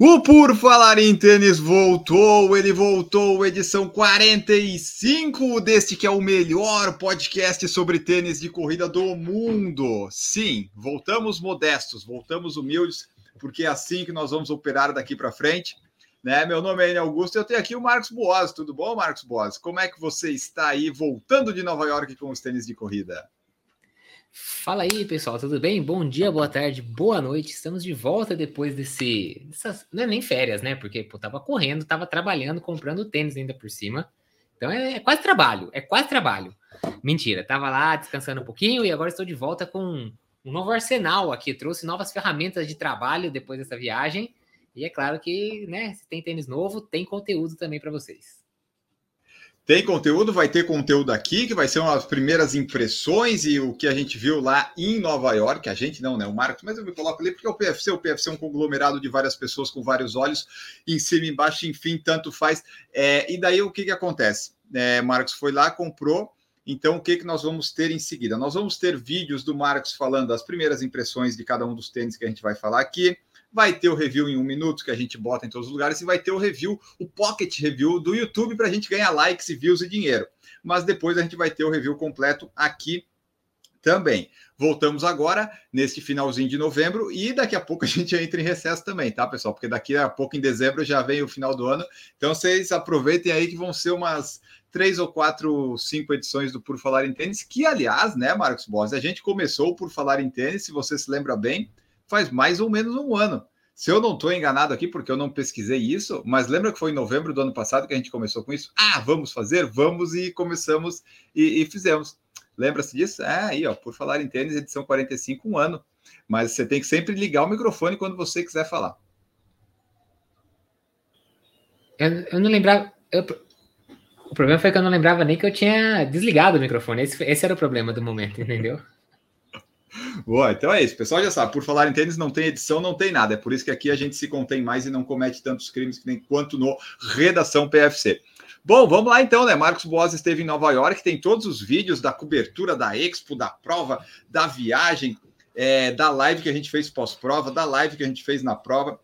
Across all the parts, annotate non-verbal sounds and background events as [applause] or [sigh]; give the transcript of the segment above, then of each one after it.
O Por Falar em Tênis voltou, ele voltou, edição 45 deste que é o melhor podcast sobre tênis de corrida do mundo. Sim, voltamos modestos, voltamos humildes, porque é assim que nós vamos operar daqui para frente. Né? Meu nome é Enio Augusto e eu tenho aqui o Marcos Boas. Tudo bom, Marcos Boas? Como é que você está aí voltando de Nova York com os tênis de corrida? Fala aí, pessoal, tudo bem? Bom dia, boa tarde, boa noite. Estamos de volta depois desse. Dessas, não é nem férias, né? Porque pô, tava correndo, tava trabalhando, comprando tênis ainda por cima. Então é, é, quase trabalho, é quase trabalho. Mentira, tava lá descansando um pouquinho e agora estou de volta com um novo arsenal aqui. Trouxe novas ferramentas de trabalho depois dessa viagem. E é claro que, né, se tem tênis novo, tem conteúdo também para vocês. Tem conteúdo, vai ter conteúdo aqui, que vai ser umas primeiras impressões e o que a gente viu lá em Nova York. A gente não, né? O Marcos, mas eu me coloco ali porque o PFC. O PFC é um conglomerado de várias pessoas com vários olhos, em cima e embaixo, enfim, tanto faz. É, e daí o que, que acontece? É, Marcos foi lá, comprou. Então, o que, que nós vamos ter em seguida? Nós vamos ter vídeos do Marcos falando as primeiras impressões de cada um dos tênis que a gente vai falar aqui vai ter o review em um minuto que a gente bota em todos os lugares e vai ter o review, o pocket review do YouTube para a gente ganhar likes e views e dinheiro. Mas depois a gente vai ter o review completo aqui também. Voltamos agora neste finalzinho de novembro e daqui a pouco a gente entra em recesso também, tá, pessoal? Porque daqui a pouco em dezembro já vem o final do ano. Então vocês aproveitem aí que vão ser umas três ou quatro, cinco edições do Por Falar em Tênis, que aliás, né, Marcos Boss, a gente começou Por Falar em Tênis, se você se lembra bem, faz mais ou menos um ano. Se eu não estou enganado aqui, porque eu não pesquisei isso, mas lembra que foi em novembro do ano passado que a gente começou com isso? Ah, vamos fazer? Vamos e começamos e, e fizemos. Lembra-se disso? É, aí, ó, por falar em tênis, edição 45, um ano. Mas você tem que sempre ligar o microfone quando você quiser falar. Eu, eu não lembrava. Eu, o problema foi que eu não lembrava nem que eu tinha desligado o microfone. Esse, esse era o problema do momento, entendeu? Boa, então é isso. O pessoal já sabe, por falar em tênis, não tem edição, não tem nada. É por isso que aqui a gente se contém mais e não comete tantos crimes quanto no Redação PFC. Bom, vamos lá então, né? Marcos Boas esteve em Nova York, tem todos os vídeos da cobertura da Expo, da prova, da viagem, é, da live que a gente fez pós-prova, da live que a gente fez na prova.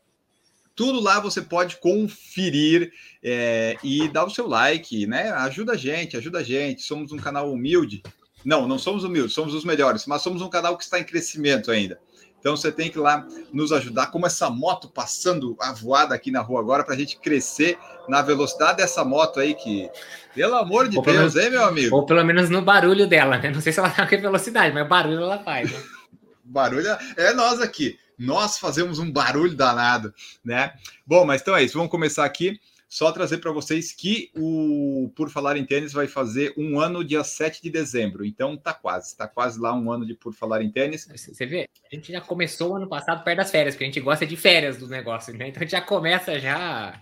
Tudo lá você pode conferir é, e dar o seu like, né? Ajuda a gente, ajuda a gente. Somos um canal humilde não, não somos humildes, somos os melhores, mas somos um canal que está em crescimento ainda. Então você tem que ir lá nos ajudar, como essa moto passando a voada aqui na rua agora, para a gente crescer na velocidade dessa moto aí, que, pelo amor de ou Deus, menos, hein, meu amigo? Ou pelo menos no barulho dela, né? Não sei se ela está com velocidade, mas barulho ela faz. Né? [laughs] barulho é nós aqui. Nós fazemos um barulho danado, né? Bom, mas então é isso. Vamos começar aqui. Só trazer para vocês que o Por Falar em Tênis vai fazer um ano dia 7 de dezembro. Então tá quase, tá quase lá um ano de Por Falar em Tênis. Você vê, a gente já começou ano passado perto das férias, porque a gente gosta de férias do negócio, né? Então a gente já começa já.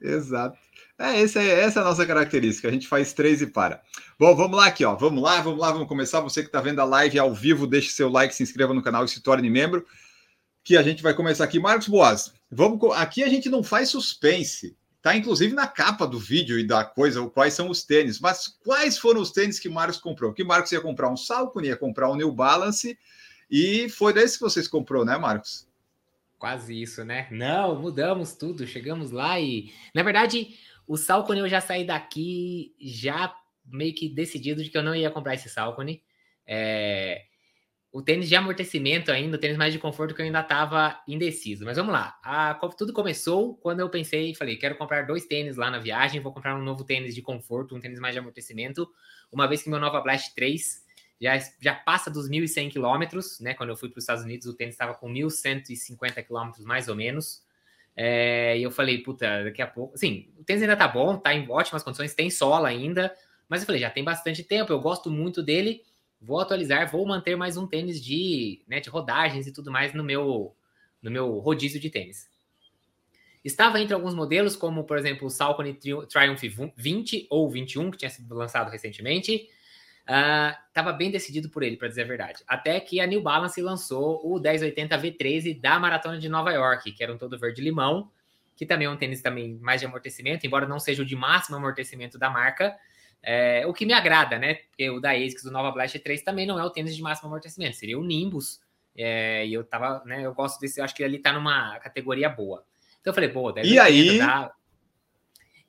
Exato. É, essa é, essa é a nossa característica. A gente faz três e para. Bom, vamos lá aqui, ó. Vamos lá, vamos lá, vamos começar. Você que está vendo a live ao vivo, deixe seu like, se inscreva no canal e se torne membro. Que a gente vai começar aqui. Marcos Boas, vamos. Aqui a gente não faz suspense. Tá inclusive na capa do vídeo e da coisa, quais são os tênis. Mas quais foram os tênis que Marcos comprou? Que Marcos ia comprar um Salcone, ia comprar um New Balance e foi desse que vocês comprou, né, Marcos? Quase isso, né? Não, mudamos tudo, chegamos lá e, na verdade, o Salcone eu já saí daqui já meio que decidido de que eu não ia comprar esse Salcone. É o tênis de amortecimento ainda, o tênis mais de conforto que eu ainda estava indeciso. Mas vamos lá. A, tudo começou quando eu pensei e falei, quero comprar dois tênis lá na viagem, vou comprar um novo tênis de conforto, um tênis mais de amortecimento, uma vez que meu Nova Blast 3 já, já passa dos 1.100 quilômetros, né? Quando eu fui para os Estados Unidos, o tênis estava com 1.150 quilômetros, mais ou menos. É, e eu falei, puta, daqui a pouco... Sim, o tênis ainda tá bom, tá em ótimas condições, tem sola ainda, mas eu falei, já tem bastante tempo, eu gosto muito dele vou atualizar, vou manter mais um tênis de, né, de rodagens e tudo mais no meu, no meu rodízio de tênis. Estava entre alguns modelos, como por exemplo o Salcone Triumph 20 ou 21, que tinha sido lançado recentemente. Estava uh, bem decidido por ele, para dizer a verdade. Até que a New Balance lançou o 1080 V13 da Maratona de Nova York, que era um todo verde-limão, que também é um tênis também mais de amortecimento, embora não seja o de máximo amortecimento da marca, é, o que me agrada, né? Porque o da ASICS, do Nova Blast 3, também não é o tênis de máximo amortecimento, seria o Nimbus, é, e eu tava, né, eu gosto desse, eu acho que ele tá numa categoria boa. Então eu falei, pô, deve E aí?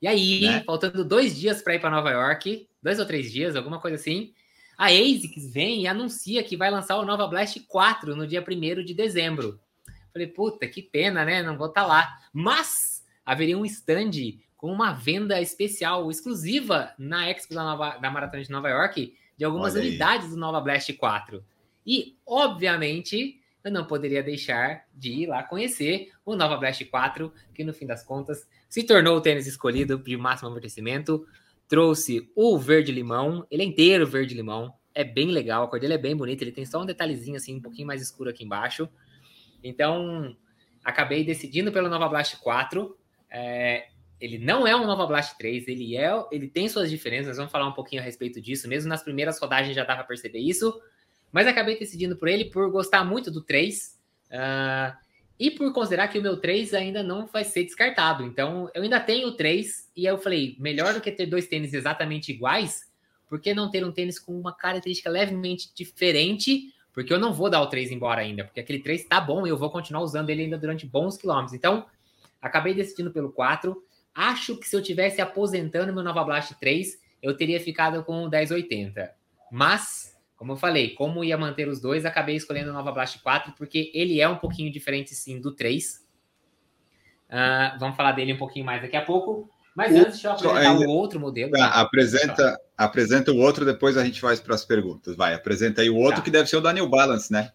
E aí, né? faltando dois dias para ir para Nova York, dois ou três dias, alguma coisa assim, a ASICS vem e anuncia que vai lançar o Nova Blast 4 no dia 1 de dezembro. Falei, puta, que pena, né? Não vou estar tá lá. Mas haveria um stand com uma venda especial, exclusiva na Expo da, Nova, da Maratona de Nova York, de algumas unidades do Nova Blast 4. E, obviamente, eu não poderia deixar de ir lá conhecer o Nova Blast 4, que no fim das contas se tornou o tênis escolhido de máximo amortecimento. Trouxe o verde-limão, ele é inteiro verde-limão, é bem legal, a cor dele é bem bonita, ele tem só um detalhezinho assim, um pouquinho mais escuro aqui embaixo. Então, acabei decidindo pelo Nova Blast 4. É, ele não é um Nova Blast 3, ele é, ele tem suas diferenças, nós vamos falar um pouquinho a respeito disso, mesmo nas primeiras rodagens já dava para perceber isso, mas acabei decidindo por ele por gostar muito do 3 uh, ah, e por considerar que o meu 3 ainda não vai ser descartado. Então, eu ainda tenho o 3 e eu falei, melhor do que ter dois tênis exatamente iguais, por que não ter um tênis com uma característica levemente diferente? Porque eu não vou dar o 3 embora ainda, porque aquele 3 tá bom e eu vou continuar usando ele ainda durante bons quilômetros. Então, acabei decidindo pelo 4. Acho que se eu tivesse aposentando meu Nova Blast 3, eu teria ficado com o 1080. Mas, como eu falei, como ia manter os dois, acabei escolhendo o Nova Blast 4, porque ele é um pouquinho diferente, sim, do 3. Uh, ah, vamos falar dele um pouquinho mais daqui a pouco. Mas o, antes, deixa eu apresentar ainda, o outro modelo. Tá, apresenta, apresenta o outro, depois a gente vai para as perguntas. Vai, apresenta aí o outro, tá. que deve ser o da New Balance, né?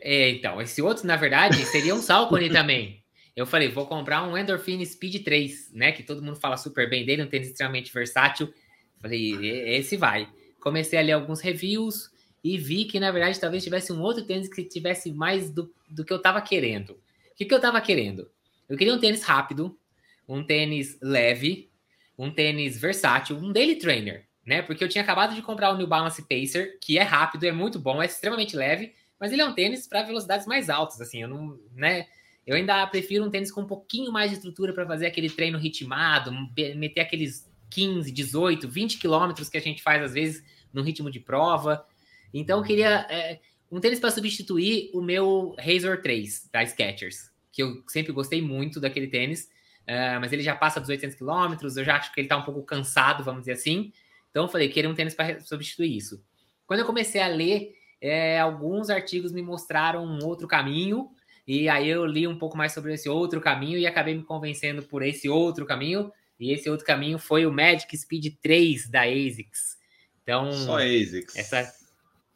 É, então, esse outro, na verdade, seria um Salcone [laughs] também eu falei, vou comprar um Endorphin Speed 3, né? Que todo mundo fala super bem dele, um tênis extremamente versátil. Falei, esse vai. Comecei a ler alguns reviews e vi que, na verdade, talvez tivesse um outro tênis que tivesse mais do, do que eu tava querendo. O que, que eu tava querendo? Eu queria um tênis rápido, um tênis leve, um tênis versátil, um daily trainer, né? Porque eu tinha acabado de comprar o New Balance Pacer, que é rápido, é muito bom, é extremamente leve, mas ele é um tênis para velocidades mais altas, assim, eu não, né? Eu ainda prefiro um tênis com um pouquinho mais de estrutura para fazer aquele treino ritmado, meter aqueles 15, 18, 20 quilômetros que a gente faz às vezes no ritmo de prova. Então eu queria é, um tênis para substituir o meu Razor 3 da Skechers, que eu sempre gostei muito daquele tênis, uh, mas ele já passa dos 800 quilômetros, eu já acho que ele está um pouco cansado, vamos dizer assim. Então eu falei, queria um tênis para substituir isso. Quando eu comecei a ler, é, alguns artigos me mostraram um outro caminho, e aí eu li um pouco mais sobre esse outro caminho e acabei me convencendo por esse outro caminho. E esse outro caminho foi o Magic Speed 3 da ASICS. Então, só ASICS. Essa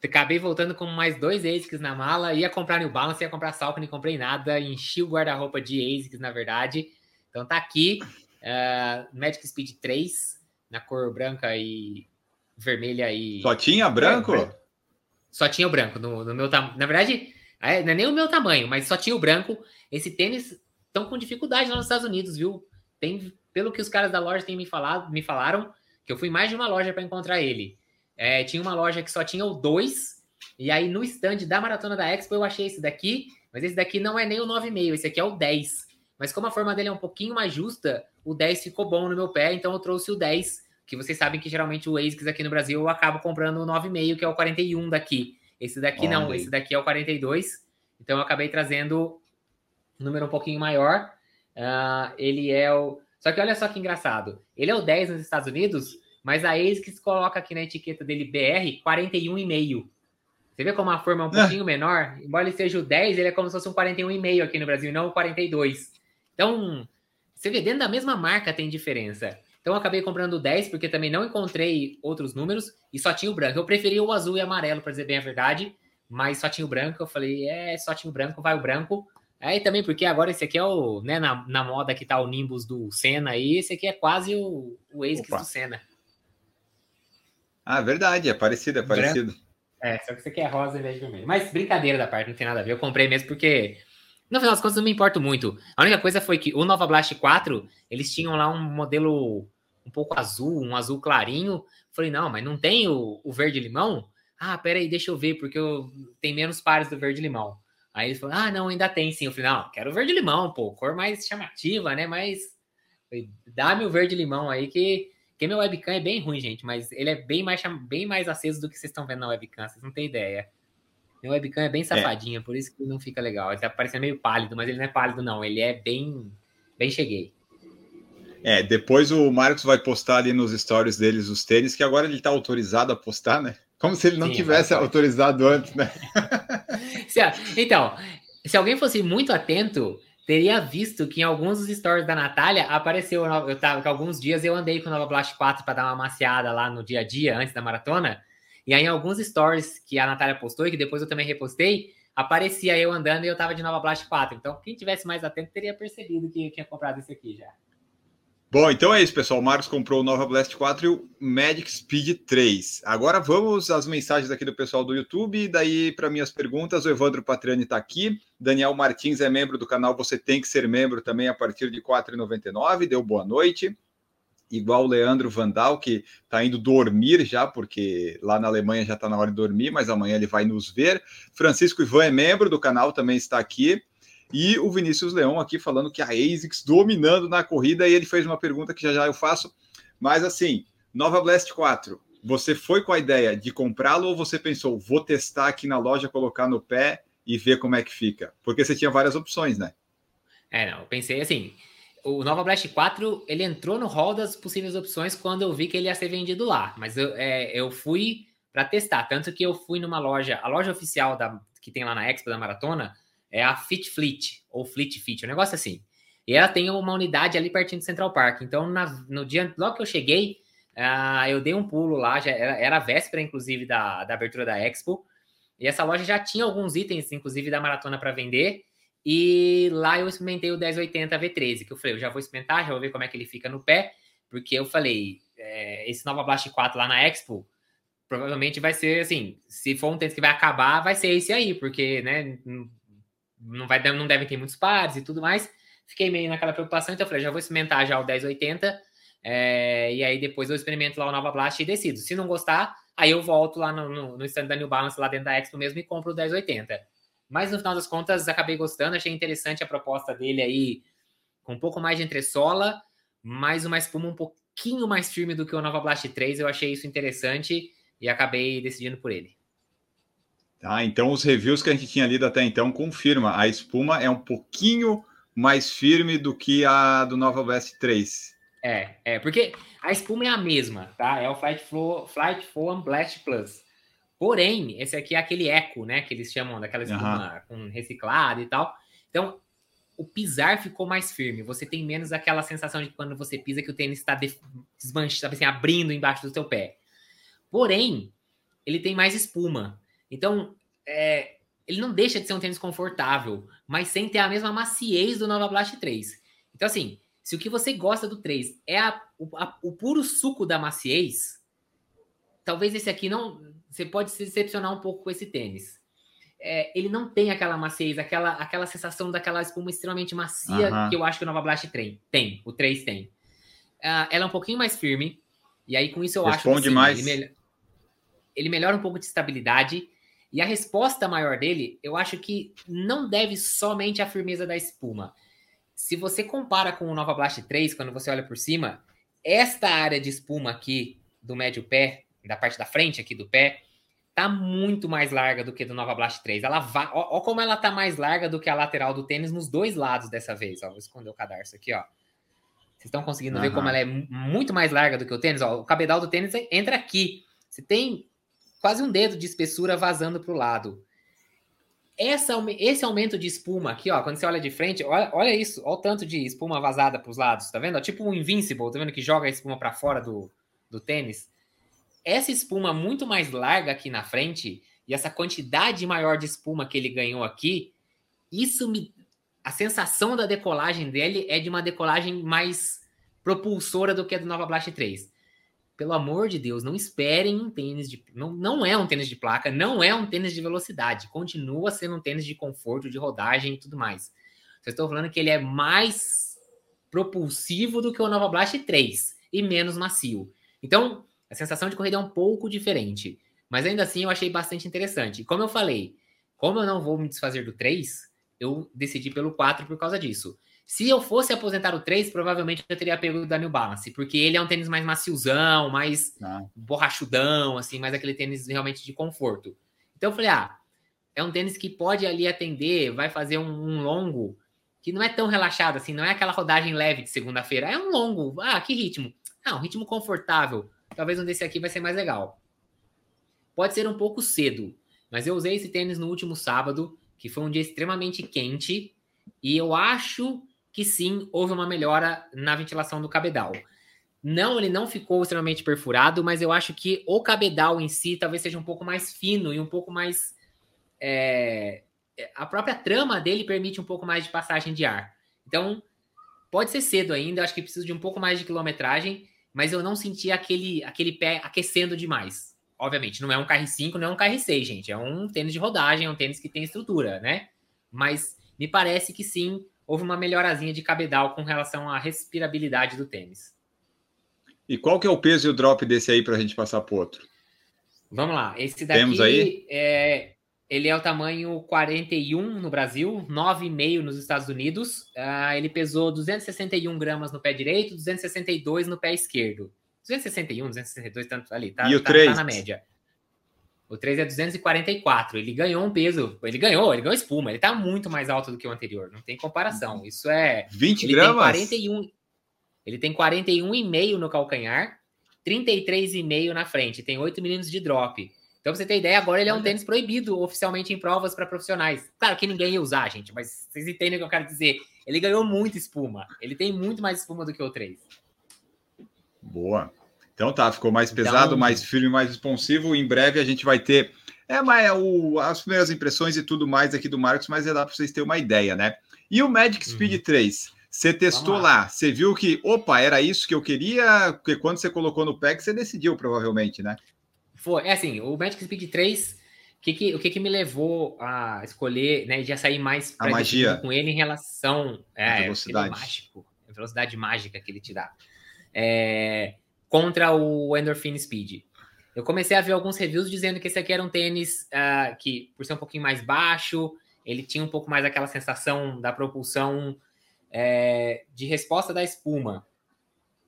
acabei voltando com mais dois ASICS na mala, ia comprar New Balance, ia comprar Salcone, não comprei nada, enchi o guarda-roupa de ASICS, na verdade. Então tá aqui, uh, Magic Speed 3, na cor branca e vermelha e... Só tinha branco? É, só tinha o branco, no, no meu tamanho. Na verdade, é, não é nem o meu tamanho, mas só tinha o branco. Esse tênis estão com dificuldade lá nos Estados Unidos, viu? Tem, pelo que os caras da loja têm me falado, me falaram, que eu fui mais de uma loja para encontrar ele. É, tinha uma loja que só tinha o 2, e aí no stand da Maratona da Expo eu achei esse daqui, mas esse daqui não é nem o 9,5, esse aqui é o 10. Mas como a forma dele é um pouquinho mais justa, o 10 ficou bom no meu pé, então eu trouxe o 10, que vocês sabem que geralmente o ASICS aqui no Brasil eu acabo comprando o 9,5, que é o 41 daqui. Esse daqui Olha não, aí. esse daqui é o 42. Então eu acabei trazendo um número um pouquinho maior. Uh, ele é o. Só que olha só que engraçado. Ele é o 10 nos Estados Unidos, mas a ASICS coloca aqui na etiqueta dele BR 41,5. Você vê como a forma é um pouquinho é. menor? Embora ele seja o 10, ele é como se fosse um 41,5 aqui no Brasil, não o 42. Então, você vê, dentro da mesma marca tem diferença. Então, eu acabei comprando o 10, porque também não encontrei outros números e só tinha o branco. Eu preferia o azul e amarelo, para dizer bem a verdade, mas só tinha o branco. Eu falei, é, só tinha o branco, vai o branco. Aí também, porque agora esse aqui é o, né, na, na moda que tá o Nimbus do Senna aí, esse aqui é quase o, o ASICS do Senna. Ah, verdade, é parecido, é parecido. Branco. É, só que esse aqui é rosa em vez de vermelho. Mas brincadeira da parte, não tem nada a ver. Eu comprei mesmo porque, no final das contas, não me importo muito. A única coisa foi que o Nova Blast 4, eles tinham lá um modelo um pouco azul, um azul clarinho. Falei, não, mas não tem o, o verde limão? Ah, peraí, deixa eu ver, porque eu tem menos pares do verde limão. Aí ele falou, ah, não, ainda tem sim. Eu falei, não, quero verde limão, pô, cor mais chamativa, né? Mas dá-me o verde limão aí que que meu webcam é bem ruim, gente, mas ele é bem mais, bem mais aceso do que vocês estão vendo na webcam, vocês não têm ideia. Meu webcam é bem safadinho, é. por isso que não fica legal. Ele tá parecendo meio pálido, mas ele não é pálido, não. Ele é bem, bem cheguei. É, depois o Marcos vai postar ali nos stories deles os tênis, que agora ele está autorizado a postar, né? Como se ele não Sim, tivesse autorizado antes, né? [laughs] então, se alguém fosse muito atento, teria visto que em alguns dos stories da Natália apareceu. Eu tava, alguns dias eu andei com o Nova Blast 4 para dar uma maciada lá no dia a dia, antes da maratona. E aí, em alguns stories que a Natália postou e que depois eu também repostei, aparecia eu andando e eu tava de Nova Blast 4. Então, quem tivesse mais atento teria percebido que eu tinha comprado esse aqui já. Bom, então é isso, pessoal. O Marcos comprou o Nova Blast 4 e o Magic Speed 3. Agora vamos às mensagens aqui do pessoal do YouTube. Daí, para minhas perguntas, o Evandro Patriani está aqui. Daniel Martins é membro do canal Você Tem Que Ser Membro também a partir de R$ 4,99. Deu boa noite. Igual o Leandro Vandal, que está indo dormir já, porque lá na Alemanha já está na hora de dormir, mas amanhã ele vai nos ver. Francisco Ivan é membro do canal, também está aqui. E o Vinícius Leão aqui falando que a ASICS dominando na corrida, e ele fez uma pergunta que já já eu faço. Mas assim, Nova Blast 4, você foi com a ideia de comprá-lo ou você pensou, vou testar aqui na loja, colocar no pé e ver como é que fica? Porque você tinha várias opções, né? É, não, eu pensei assim, o Nova Blast 4, ele entrou no hall das possíveis opções quando eu vi que ele ia ser vendido lá, mas eu, é, eu fui para testar, tanto que eu fui numa loja, a loja oficial da, que tem lá na Expo da Maratona, é a Fit Fleet, ou Fleet Fit, um negócio assim. E ela tem uma unidade ali pertinho do Central Park. Então, na, no dia, logo que eu cheguei, uh, eu dei um pulo lá, já era, era a véspera, inclusive, da, da abertura da Expo. E essa loja já tinha alguns itens, inclusive, da maratona para vender. E lá eu experimentei o 1080 V13, que eu falei, eu já vou experimentar, já vou ver como é que ele fica no pé, porque eu falei, é, esse Nova Blast 4 lá na Expo, provavelmente vai ser assim, se for um tênis que vai acabar, vai ser esse aí, porque, né, não, vai, não devem ter muitos pares e tudo mais. Fiquei meio naquela preocupação, então eu falei, já vou experimentar já o 1080, é, e aí depois eu experimento lá o Nova Blast e decido. Se não gostar, aí eu volto lá no, no, no stand da New Balance, lá dentro da Expo mesmo, e compro o 1080. Mas no final das contas, acabei gostando, achei interessante a proposta dele aí, com um pouco mais de entressola, mais uma espuma um pouquinho mais firme do que o Nova Blast 3, eu achei isso interessante e acabei decidindo por ele. Tá, então os reviews que a gente tinha lido até então confirma, a espuma é um pouquinho mais firme do que a do Nova Blast 3. É, é, porque a espuma é a mesma, tá? É o Flight, Flow, Flight Foam Blast Plus. Porém, esse aqui é aquele eco, né? Que eles chamam daquela espuma uhum. com reciclado e tal. Então, o pisar ficou mais firme. Você tem menos aquela sensação de quando você pisa que o tênis está desmanchando, assim, abrindo embaixo do seu pé. Porém, ele tem mais espuma. Então, é, ele não deixa de ser um tênis confortável, mas sem ter a mesma maciez do Nova Blast 3. Então, assim, se o que você gosta do 3 é a, o, a, o puro suco da maciez, talvez esse aqui não. Você pode se decepcionar um pouco com esse tênis. É, ele não tem aquela maciez, aquela, aquela sensação daquela espuma extremamente macia uhum. que eu acho que o Nova Blast tem. Tem, o 3 tem. Uh, ela é um pouquinho mais firme, e aí com isso eu Responde acho que mais. Ele, ele melhora um pouco de estabilidade. E a resposta maior dele, eu acho que não deve somente à firmeza da espuma. Se você compara com o Nova Blast 3, quando você olha por cima, esta área de espuma aqui do médio pé, da parte da frente aqui do pé, tá muito mais larga do que do Nova Blast 3. Ela ó, ó, como ela tá mais larga do que a lateral do tênis nos dois lados dessa vez, ó. Vou esconder o cadarço aqui, ó. Vocês estão conseguindo uhum. ver como ela é muito mais larga do que o tênis, ó. O cabedal do tênis entra aqui. Você tem quase um dedo de espessura vazando para o lado. Essa, esse aumento de espuma aqui, ó, quando você olha de frente, olha, olha isso, olha o tanto de espuma vazada para os lados, tá vendo? Ó, tipo um Invincible, tá vendo que joga a espuma para fora do, do tênis? Essa espuma muito mais larga aqui na frente e essa quantidade maior de espuma que ele ganhou aqui, isso me. A sensação da decolagem dele é de uma decolagem mais propulsora do que a do Nova Blast 3 pelo amor de Deus, não esperem um tênis de. Não, não é um tênis de placa, não é um tênis de velocidade. Continua sendo um tênis de conforto, de rodagem e tudo mais. Vocês estão falando que ele é mais propulsivo do que o Nova Blast 3. e menos macio. Então, a sensação de corrida é um pouco diferente. Mas ainda assim eu achei bastante interessante. Como eu falei, como eu não vou me desfazer do 3, eu decidi pelo 4 por causa disso. Se eu fosse aposentar o 3, provavelmente eu teria pego o da New Balance, porque ele é um tênis mais maciozão, mais ah. borrachudão, assim, mais aquele tênis realmente de conforto. Então eu falei, ah, é um tênis que pode ali atender, vai fazer um, um longo que não é tão relaxado assim, não é aquela rodagem leve de segunda-feira, é um longo. Ah, que ritmo? Ah, um ritmo confortável. Talvez um desse aqui vai ser mais legal. Pode ser um pouco cedo, mas eu usei esse tênis no último sábado, que foi um dia extremamente quente, e eu acho que sim, houve uma melhora na ventilação do cabedal. Não, ele não ficou extremamente perfurado, mas eu acho que o cabedal em si talvez seja um pouco mais fino e um pouco mais. É, a própria trama dele permite um pouco mais de passagem de ar. Então, pode ser cedo ainda, acho que precisa de um pouco mais de quilometragem, mas eu não senti aquele, aquele pé aquecendo demais. Obviamente, não é um KR5, não é um KR6, gente. É um tênis de rodagem, é um tênis que tem estrutura, né? Mas me parece que sim, houve uma melhorazinha de cabedal com relação à respirabilidade do tênis. E qual que é o peso e o drop desse aí para a gente passar para outro? Vamos lá. Esse daqui Temos aí? É, ele é o tamanho 41 no Brasil, 9,5 nos Estados Unidos. Uh, ele pesou 261 gramas no pé direito, 262 no pé esquerdo. 261, 262, tanto ali, tá, e o tá, 3? tá na média. O 3 é 244. Ele ganhou um peso. Ele ganhou, ele ganhou espuma. Ele tá muito mais alto do que o anterior. Não tem comparação. Isso é. 20 ele gramas? Tem 41, ele tem 41,5 no calcanhar, 33,5 na frente. Tem 8 milímetros de drop. Então, pra você ter ideia, agora ele é um tênis proibido oficialmente em provas para profissionais. Claro que ninguém ia usar, gente, mas vocês entendem o que eu quero dizer. Ele ganhou muita espuma. Ele tem muito mais espuma do que o 3. Boa. Então tá, ficou mais pesado, então... mais firme, mais responsivo. Em breve a gente vai ter é, mas é o, as primeiras impressões e tudo mais aqui do Marcos, mas é dá para vocês terem uma ideia, né? E o Magic Speed uhum. 3? Você testou lá. lá, você viu que, opa, era isso que eu queria, porque quando você colocou no pack, você decidiu, provavelmente, né? Foi, é assim, o Magic Speed 3, que que, o que, que me levou a escolher, né, já sair mais a magia com ele em relação é, velocidade. mágico, a velocidade mágica que ele te dá. É, contra o Endorphin Speed. Eu comecei a ver alguns reviews dizendo que esse aqui era um tênis uh, que, por ser um pouquinho mais baixo, ele tinha um pouco mais aquela sensação da propulsão é, de resposta da espuma.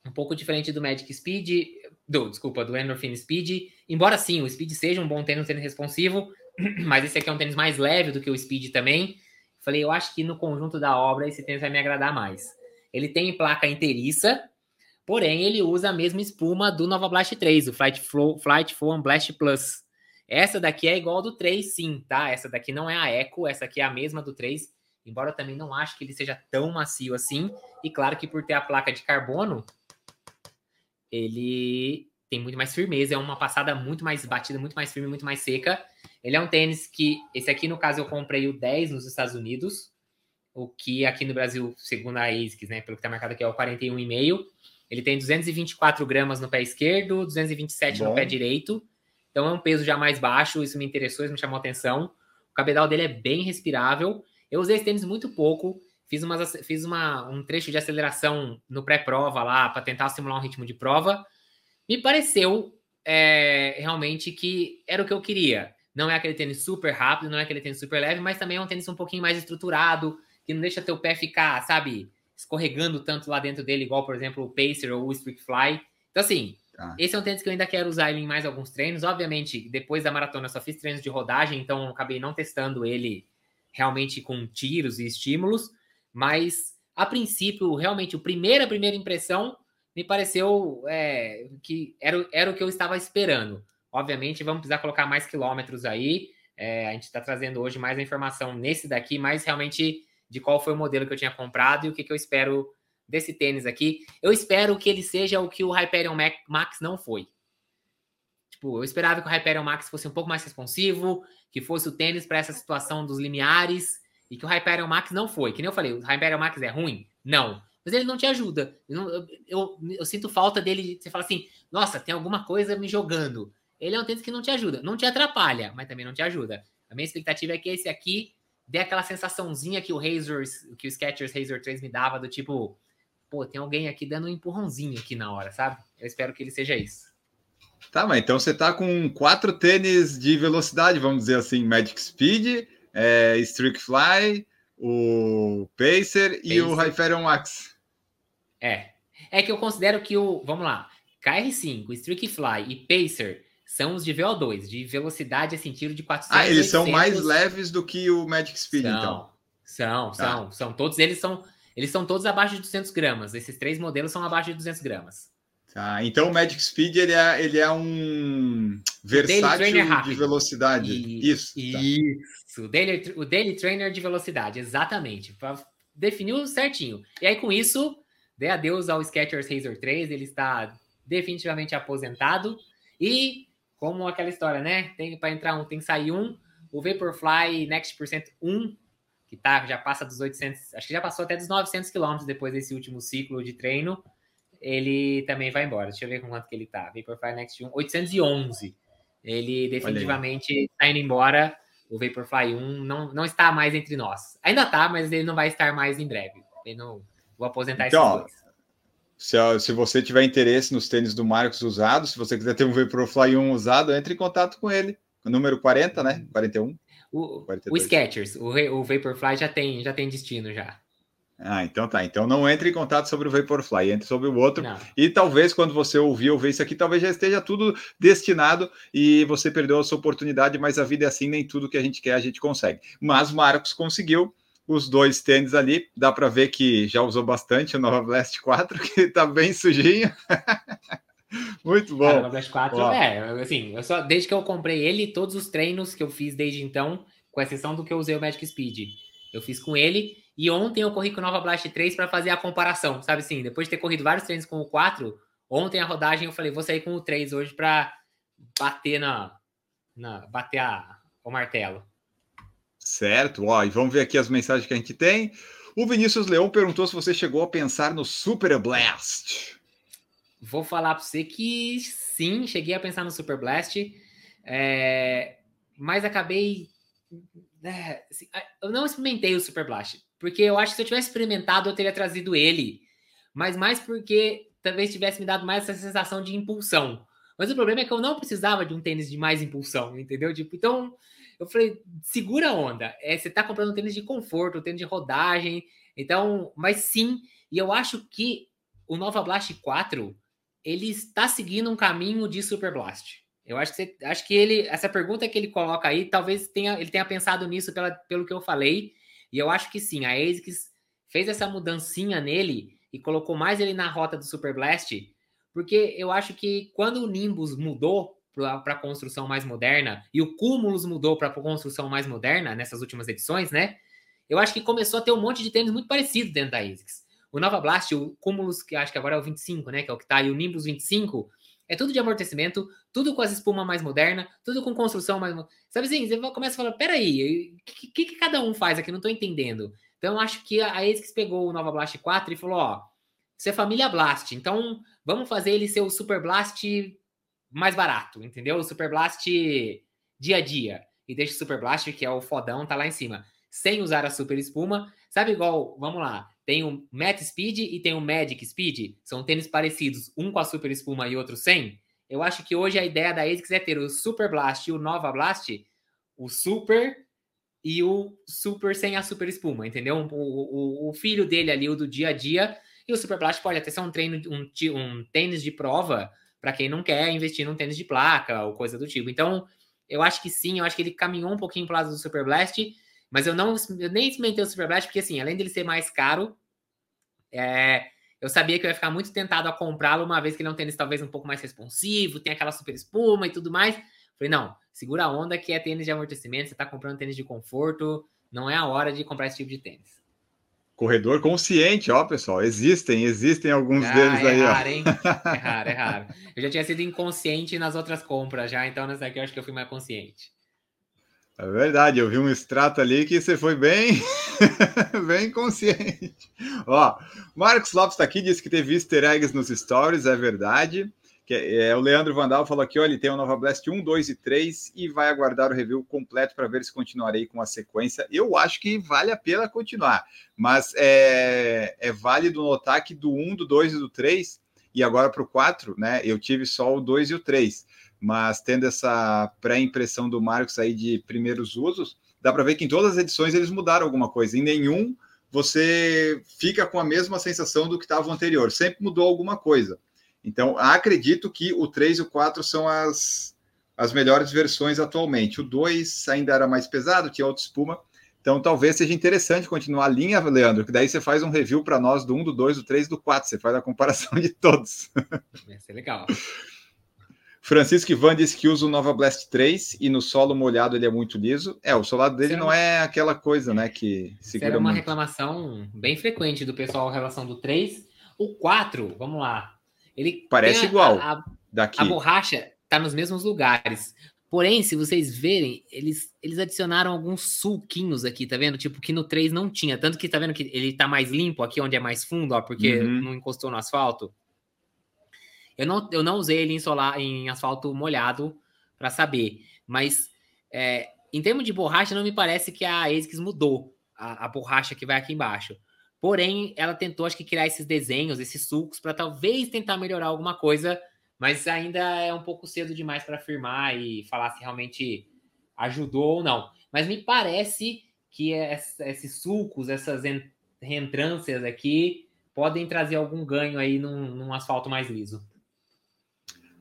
Um pouco diferente do Magic Speed, do, desculpa, do Endorphin Speed. Embora sim, o Speed seja um bom tênis, um tênis responsivo, [clears throat] mas esse aqui é um tênis mais leve do que o Speed também. Falei, eu acho que no conjunto da obra esse tênis vai me agradar mais. Ele tem placa inteiriça, Porém, ele usa a mesma espuma do Nova Blast 3, o Flight Flow, Flight Foam Blast Plus. Essa daqui é igual do 3, sim, tá? Essa daqui não é a Eco, essa aqui é a mesma do 3, embora eu também não acho que ele seja tão macio assim. E claro que por ter a placa de carbono, ele tem muito mais firmeza, é uma passada muito mais batida, muito mais firme, muito mais seca. Ele é um tênis que, esse aqui no caso eu comprei o 10 nos Estados Unidos, o que aqui no Brasil, segundo a ASICS, né, pelo que tá marcado aqui é o 41,5. Ele tem 224 gramas no pé esquerdo, 227 Bom. no pé direito. Então é um peso já mais baixo, isso me interessou, isso me chamou a atenção. O cabedal dele é bem respirável. Eu usei esse tênis muito pouco, fiz, uma, fiz uma, um trecho de aceleração no pré-prova lá para tentar simular um ritmo de prova. Me pareceu é, realmente que era o que eu queria. Não é aquele tênis super rápido, não é aquele tênis super leve, mas também é um tênis um pouquinho mais estruturado, que não deixa teu pé ficar, sabe, escorregando tanto lá dentro dele, igual, por exemplo, o Pacer ou o Fly. Então, assim, tá. esse é um tênis que eu ainda quero usar ele em mais alguns treinos. Obviamente, depois da maratona eu só fiz treinos de rodagem, então acabei não testando ele realmente com tiros e estímulos. Mas, a princípio, realmente, a primeira, primeira impressão me pareceu é, que era, era o que eu estava esperando. Obviamente, vamos precisar colocar mais quilômetros aí. É, a gente está trazendo hoje mais informação nesse daqui, mas realmente de qual foi o modelo que eu tinha comprado e o que, que eu espero desse tênis aqui. Eu espero que ele seja o que o Hyperion Max não foi. Tipo, eu esperava que o Hyperion Max fosse um pouco mais responsivo, que fosse o tênis para essa situação dos limiares, e que o Hyperion Max não foi. Que nem eu falei, o Hyperion Max é ruim? Não. Mas ele não te ajuda. Eu, eu, eu, eu, sinto falta dele. Você fala assim, nossa, tem alguma coisa me jogando. Ele é um tênis que não te ajuda. Não te atrapalha, mas também não te ajuda. A minha expectativa é que esse aqui dê aquela sensaçãozinha que o Razor, que o Skechers Razor 3 me dava, do tipo, pô, tem alguém aqui dando um empurrãozinho aqui na hora, sabe? Eu espero que ele seja isso. Tá, mas então você tá com quatro tênis de velocidade, vamos dizer assim, Magic Speed, é, Streak Fly, o Pacer, Pacer. e o Hyperion Max. É. É que eu considero que o. Vamos lá. KR5, Streak Fly e Pacer são os de VO2, de velocidade assim, tiro de 400. Ah, eles 800. são mais leves do que o Magic Speed, são, então. São, tá. são, são. Todos eles são. Eles são todos abaixo de 200 gramas. Esses três modelos são abaixo de 200 gramas. Tá, então o Magic Speed ele é, ele é um versátil de velocidade. E, isso. Tá. Isso. O, daily, o Daily Trainer de velocidade, exatamente. Definiu certinho. E aí, com isso, dê adeus ao Skechers Razor 3. Ele está definitivamente aposentado. E, como aquela história, né? Tem para entrar um, tem que sair um. O Vaporfly Next Percent 1, que tá, já passa dos 800, acho que já passou até dos 900 quilômetros depois desse último ciclo de treino ele também vai embora. Deixa eu ver com quanto que ele tá. Vaporfly Next 1, 811. Ele definitivamente está indo embora. O Vaporfly 1 não, não está mais entre nós. Ainda tá, mas ele não vai estar mais em breve. Eu não vou aposentar então, esses dois. Se, se você tiver interesse nos tênis do Marcos usados, se você quiser ter um Vaporfly 1 usado, entre em contato com ele. O número 40, né? 41. O, o Skechers, o, o Vaporfly já tem, já tem destino já. Ah, então tá. Então não entre em contato sobre o Vaporfly, entre sobre o outro. Não. E talvez quando você ouvir ou ver isso aqui, talvez já esteja tudo destinado e você perdeu a sua oportunidade, mas a vida é assim, nem tudo que a gente quer a gente consegue. Mas Marcos conseguiu os dois tênis ali, dá para ver que já usou bastante o Nova Blast 4, [laughs] que tá bem sujinho. [laughs] Muito bom. o Nova Blast 4, Ó. é, assim, eu só, desde que eu comprei ele, todos os treinos que eu fiz desde então, com exceção do que eu usei o Magic Speed, eu fiz com ele e ontem eu corri com o Nova Blast 3 para fazer a comparação, sabe assim? Depois de ter corrido vários treinos com o 4, ontem a rodagem eu falei, vou sair com o 3 hoje para bater na, na bater a, o martelo. Certo, ó, e vamos ver aqui as mensagens que a gente tem. O Vinícius Leão perguntou se você chegou a pensar no Super Blast. Vou falar para você que sim, cheguei a pensar no Super Blast, é, mas acabei. É, assim, eu não experimentei o Super Blast. Porque eu acho que se eu tivesse experimentado, eu teria trazido ele. Mas mais porque talvez tivesse me dado mais essa sensação de impulsão. Mas o problema é que eu não precisava de um tênis de mais impulsão, entendeu? Tipo, então eu falei, segura a onda. É, você tá comprando um tênis de conforto, um tênis de rodagem. Então, mas sim, e eu acho que o Nova Blast 4 ele está seguindo um caminho de Super Blast. Eu acho que você, acho que ele essa pergunta que ele coloca aí, talvez tenha, ele tenha pensado nisso pela, pelo que eu falei e eu acho que sim, a ASICS fez essa mudancinha nele e colocou mais ele na rota do Super Blast, porque eu acho que quando o Nimbus mudou para a construção mais moderna e o Cumulus mudou para a construção mais moderna nessas últimas edições, né? Eu acho que começou a ter um monte de tênis muito parecido dentro da ASICS. O Nova Blast, o Cumulus, que acho que agora é o 25, né? Que é o que tá, e o Nimbus 25, é tudo de amortecimento, tudo com as espumas mais moderna, tudo com construção mais. Sabe assim? Você começa a falar: peraí, o que, que, que, cada um faz aqui? Não tô entendendo. Então, acho que a ASICS pegou o Nova Blast 4 e falou: ó, você é família Blast, então vamos fazer ele ser o Super Blast mais barato, entendeu? O Super Blast dia a dia. E deixa o Super Blast, que é o fodão, tá lá em cima. Sem usar a super espuma. Sabe igual, vamos lá, tem o Matt Speed e tem o Magic Speed. São tênis parecidos, um com a super espuma e outro sem. Eu acho que hoje a ideia da ASICS é ter o Super Blast e o Nova Blast, o Super e o Super sem a super espuma, entendeu? O, o, o filho dele ali, o do dia a dia. E o Super Blast pode até ser um treino, um, um tênis de prova para quem não quer investir num tênis de placa ou coisa do tipo. Então, eu acho que sim, eu acho que ele caminhou um pouquinho para o lado do Super Blast mas eu não eu nem experimentei o Super Blast, porque assim, além dele ser mais caro, é, eu sabia que eu ia ficar muito tentado a comprá-lo, uma vez que ele é um tênis talvez um pouco mais responsivo, tem aquela super espuma e tudo mais. Falei, não, segura a onda que é tênis de amortecimento, você está comprando tênis de conforto, não é a hora de comprar esse tipo de tênis. Corredor consciente, ó, pessoal, existem, existem alguns ah, deles é aí, raro, ó. Hein? É raro, é raro. Eu já tinha sido inconsciente nas outras compras já, então nessa aqui eu acho que eu fui mais consciente. É verdade, eu vi um extrato ali que você foi bem, [laughs] bem consciente. Ó, Marcos Lopes está aqui, disse que teve easter eggs nos stories, é verdade. Que é, é, o Leandro Vandal falou aqui: olha, ele tem o Nova Blast 1, 2 e 3 e vai aguardar o review completo para ver se continuarei com a sequência. Eu acho que vale a pena continuar, mas é, é válido notar que do 1, do 2 e do 3, e agora para o 4, né? Eu tive só o 2 e o 3, mas tendo essa pré-impressão do Marcos aí de primeiros usos, dá para ver que em todas as edições eles mudaram alguma coisa. Em nenhum você fica com a mesma sensação do que estava anterior, sempre mudou alguma coisa. Então, acredito que o 3 e o 4 são as, as melhores versões atualmente. O 2 ainda era mais pesado, tinha outra espuma. Então, talvez seja interessante continuar a linha, Leandro, que daí você faz um review para nós do 1, do 2, do 3 e do 4. Você faz a comparação de todos. Vai ser legal. Francisco Ivan disse que usa o Nova Blast 3 e no solo molhado ele é muito liso. É, o solado dele não é aquela coisa, né, que segura era uma muito. reclamação bem frequente do pessoal em relação do 3. O 4, vamos lá. Ele parece a, igual a, a, daqui. A borracha tá nos mesmos lugares. Porém, se vocês verem, eles, eles adicionaram alguns sulquinhos aqui, tá vendo? Tipo, que no 3 não tinha. Tanto que tá vendo que ele tá mais limpo aqui onde é mais fundo, ó, porque Uhum. não encostou no asfalto. Eu não, eu não usei ele em, solar, em asfalto molhado para saber. Mas é, em termos de borracha, não me parece que a ASICS mudou a, a borracha que vai aqui embaixo. Porém, ela tentou, acho que, criar esses desenhos, esses sulcos, para talvez tentar melhorar alguma coisa, mas ainda é um pouco cedo demais para afirmar e falar se realmente ajudou ou não. Mas me parece que essa- esses sulcos, essas en- reentrâncias aqui, podem trazer algum ganho aí num, num asfalto mais liso.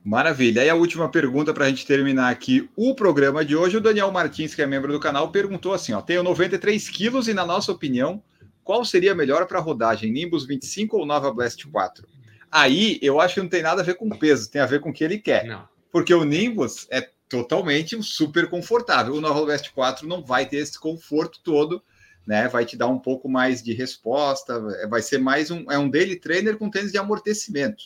Maravilha. E a última pergunta para a gente terminar aqui o programa de hoje. O Daniel Martins, que é membro do canal, perguntou assim: ó, tenho 93 quilos e, na nossa opinião, qual seria melhor para rodagem, Nimbus 25 ou Nova Blast 4? Aí eu acho que não tem nada a ver com peso, tem a ver com o que ele quer. Não. Porque o Nimbus é totalmente um super confortável. O Nova Blast 4 não vai ter esse conforto todo, né? Vai te dar um pouco mais de resposta, vai ser mais um é um daily trainer com tênis de amortecimento.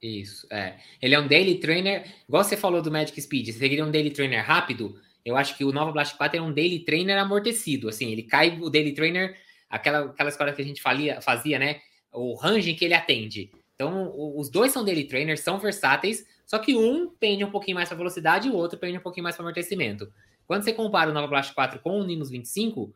Isso, é. Ele é um daily trainer, igual você falou do Magic Speed, você queria um daily trainer rápido, eu acho que o Nova Blast 4 é um daily trainer amortecido, assim, ele cai o daily trainer, aquela, aquela escola que a gente falia, fazia, né, o range que ele atende. Então, os dois são daily trainers, são versáteis, só que um pende um pouquinho mais para velocidade e o outro pende um pouquinho mais para amortecimento. Quando você compara o Nova Blast 4 com o Nimbus 25,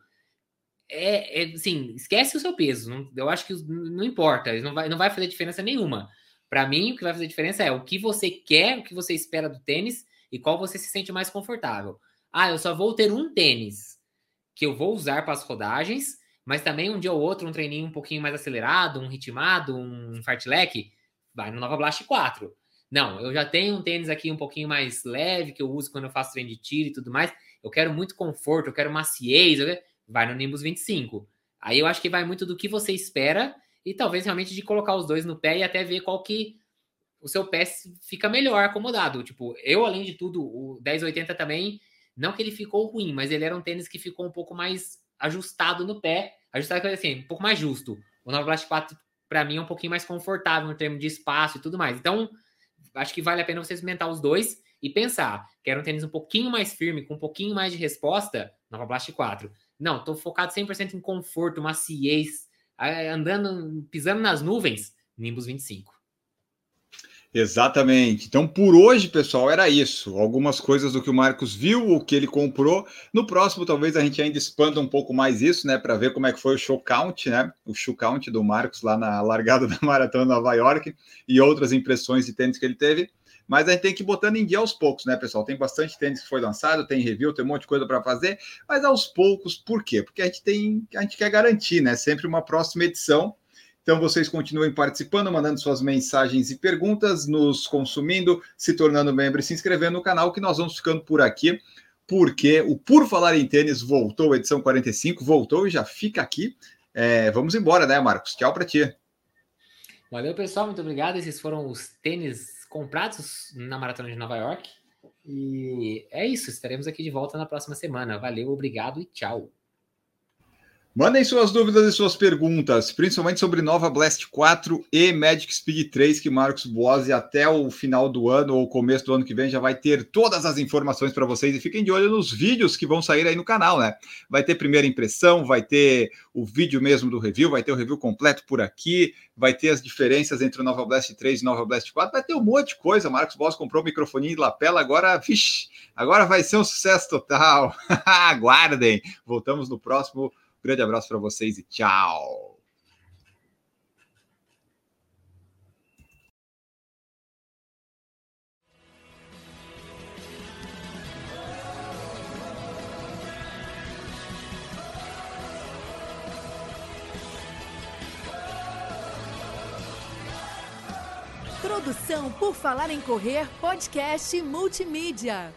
é, é assim, esquece o seu peso. não- eu acho que não importa, não vai, não vai fazer diferença nenhuma. Para mim, o que vai fazer diferença é o que você quer, o que você espera do tênis e qual você se sente mais confortável. Ah, eu só vou ter um tênis que eu vou usar para as rodagens, mas também um dia ou outro um treininho um pouquinho mais acelerado, um ritmado, um fartlek, vai no Nova Blast 4. Não, eu já tenho um tênis aqui um pouquinho mais leve que eu uso quando eu faço treino de tiro e tudo mais. Eu quero muito conforto, eu quero maciez, eu quero- vai no Nimbus 25. Aí eu acho que vai muito do que você espera e talvez realmente de colocar os dois no pé e até ver qual que o seu pé fica melhor acomodado. Tipo, eu, além de tudo, o 1080 também, não que ele ficou ruim, mas ele era um tênis que ficou um pouco mais ajustado no pé. Ajustado, assim, um pouco mais justo. O Nova Blast 4, para mim, é um pouquinho mais confortável em termos de espaço e tudo mais. Então, acho que vale a pena você experimentar os dois e pensar, quero um tênis um pouquinho mais firme, com um pouquinho mais de resposta, Nova Blast 4. Não, tô focado 100% em conforto, maciez, andando, pisando nas nuvens, Nimbus 25. Exatamente. Então, por hoje, pessoal, era isso. Algumas coisas do que o Marcos viu, o que ele comprou. No próximo, talvez a gente ainda expanda um pouco mais isso, né? Para ver como é que foi o show count, né? O show count do Marcos lá na largada [laughs] da Maratona Nova York e outras impressões de tênis que ele teve. Mas a gente tem que ir botando em dia aos poucos, né, pessoal? Tem bastante tênis que foi lançado, tem review, tem um monte de coisa para fazer, mas aos poucos, por quê? Porque a gente tem, a gente quer garantir, né? Sempre uma próxima edição. Então vocês continuem participando, mandando suas mensagens e perguntas, nos consumindo, se tornando membro e se inscrevendo no canal, que nós vamos ficando por aqui, porque o Por Falar em Tênis voltou, edição 45, voltou e já fica aqui. É, vamos embora, né, Marcos? Tchau para ti. Valeu, pessoal. Muito obrigado. Esses foram os tênis comprados na Maratona de Nova York. E é isso. Estaremos aqui de volta na próxima semana. Valeu, obrigado e tchau. Mandem suas dúvidas e suas perguntas, principalmente sobre Nova Blast 4 e Magic Speed 3, que Marcos Boazzi até o final do ano ou começo do ano que vem já vai ter todas as informações para vocês e fiquem de olho nos vídeos que vão sair aí no canal, né? Vai ter primeira impressão, vai ter o vídeo mesmo do review, vai ter o review completo por aqui, vai ter as diferenças entre o Nova Blast 3 e Nova Blast 4, vai ter um monte de coisa. Marcos Boas comprou o microfone de lapela, agora, vixi, agora vai ser um sucesso total. [laughs] Aguardem. Voltamos no próximo Grande abraço para vocês e tchau! Produção por Falar em Correr, podcast multimídia.